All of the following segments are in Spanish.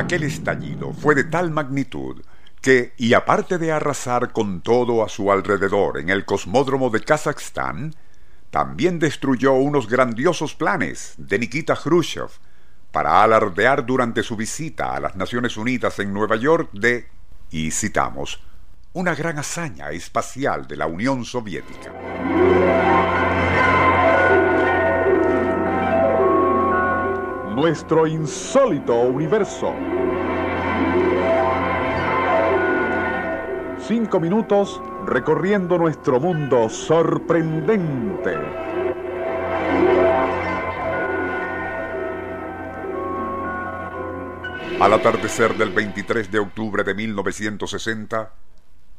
Aquel estallido fue de tal magnitud que, y aparte de arrasar con todo a su alrededor en el cosmódromo de Kazajstán, también destruyó unos grandiosos planes de Nikita Khrushchev para alardear durante su visita a las Naciones Unidas en Nueva York de, y citamos, una gran hazaña espacial de la Unión Soviética. Nuestro insólito universo. Cinco minutos recorriendo nuestro mundo sorprendente. Al atardecer del 23 de octubre de 1960,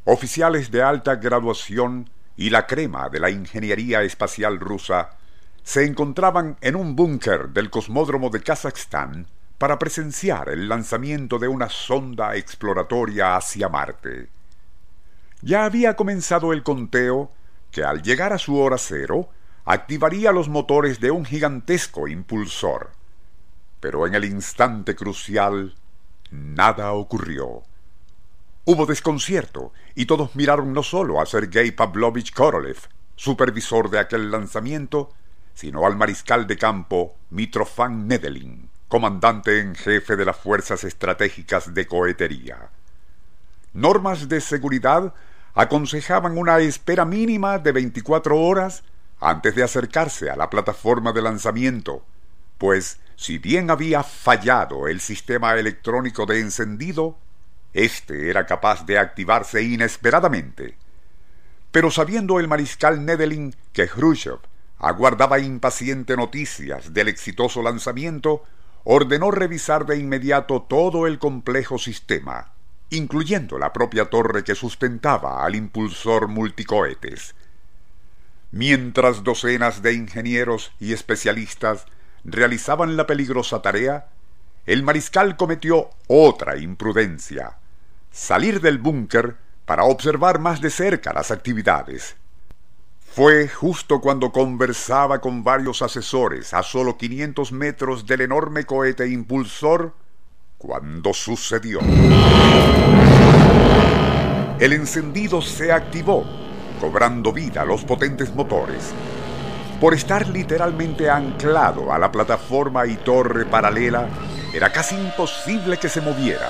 oficiales de alta graduación y la crema de la ingeniería espacial rusa se encontraban en un búnker del cosmódromo de Kazajstán para presenciar el lanzamiento de una sonda exploratoria hacia Marte. Ya había comenzado el conteo que al llegar a su hora cero activaría los motores de un gigantesco impulsor. Pero en el instante crucial nada ocurrió. Hubo desconcierto y todos miraron no solo a Sergei Pavlovich Korolev, supervisor de aquel lanzamiento, sino al mariscal de campo Mitrofan Nedelin, comandante en jefe de las fuerzas estratégicas de cohetería. Normas de seguridad aconsejaban una espera mínima de 24 horas antes de acercarse a la plataforma de lanzamiento, pues si bien había fallado el sistema electrónico de encendido, éste era capaz de activarse inesperadamente. Pero sabiendo el mariscal Nedelin que Khrushchev aguardaba impaciente noticias del exitoso lanzamiento, ordenó revisar de inmediato todo el complejo sistema, incluyendo la propia torre que sustentaba al impulsor multicohetes. Mientras docenas de ingenieros y especialistas realizaban la peligrosa tarea, el mariscal cometió otra imprudencia, salir del búnker para observar más de cerca las actividades. Fue justo cuando conversaba con varios asesores a solo 500 metros del enorme cohete impulsor cuando sucedió. El encendido se activó, cobrando vida a los potentes motores. Por estar literalmente anclado a la plataforma y torre paralela, era casi imposible que se moviera.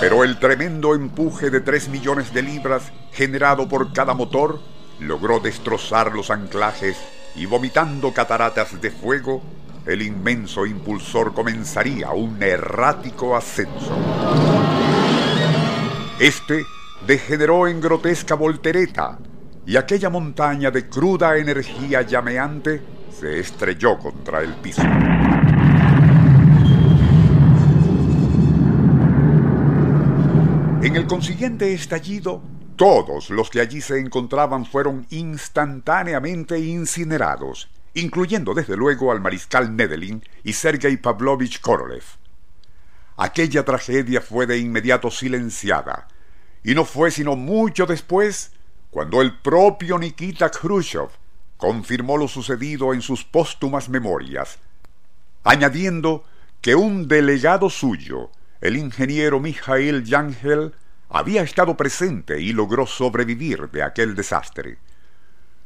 Pero el tremendo empuje de 3 millones de libras generado por cada motor logró destrozar los anclajes y vomitando cataratas de fuego, el inmenso impulsor comenzaría un errático ascenso. Este degeneró en grotesca voltereta y aquella montaña de cruda energía llameante se estrelló contra el piso. En el consiguiente estallido, Todos los que allí se encontraban fueron instantáneamente incinerados, incluyendo desde luego al mariscal Nedelin y Sergei Pavlovich Korolev. Aquella tragedia fue de inmediato silenciada, y no fue sino mucho después cuando el propio Nikita Khrushchev confirmó lo sucedido en sus póstumas memorias, añadiendo que un delegado suyo, el ingeniero Mikhail Yangel, había estado presente y logró sobrevivir de aquel desastre.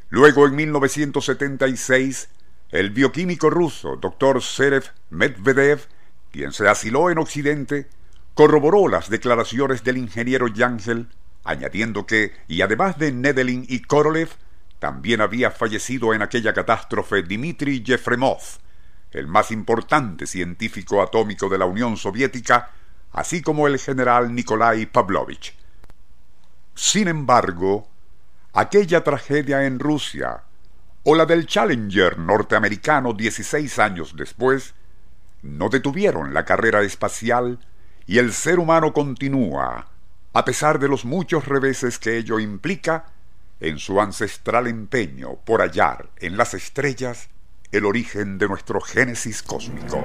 Luego, en 1976, el bioquímico ruso Dr. Serev Medvedev, quien se asiló en Occidente, corroboró las declaraciones del ingeniero Yangel, añadiendo que, y además de Nedelin y Korolev, también había fallecido en aquella catástrofe Dmitry Yefremov, el más importante científico atómico de la Unión Soviética, así como el general Nikolai Pavlovich. Sin embargo, aquella tragedia en Rusia o la del Challenger norteamericano 16 años después no detuvieron la carrera espacial y el ser humano continúa, a pesar de los muchos reveses que ello implica, en su ancestral empeño por hallar en las estrellas el origen de nuestro génesis cósmico.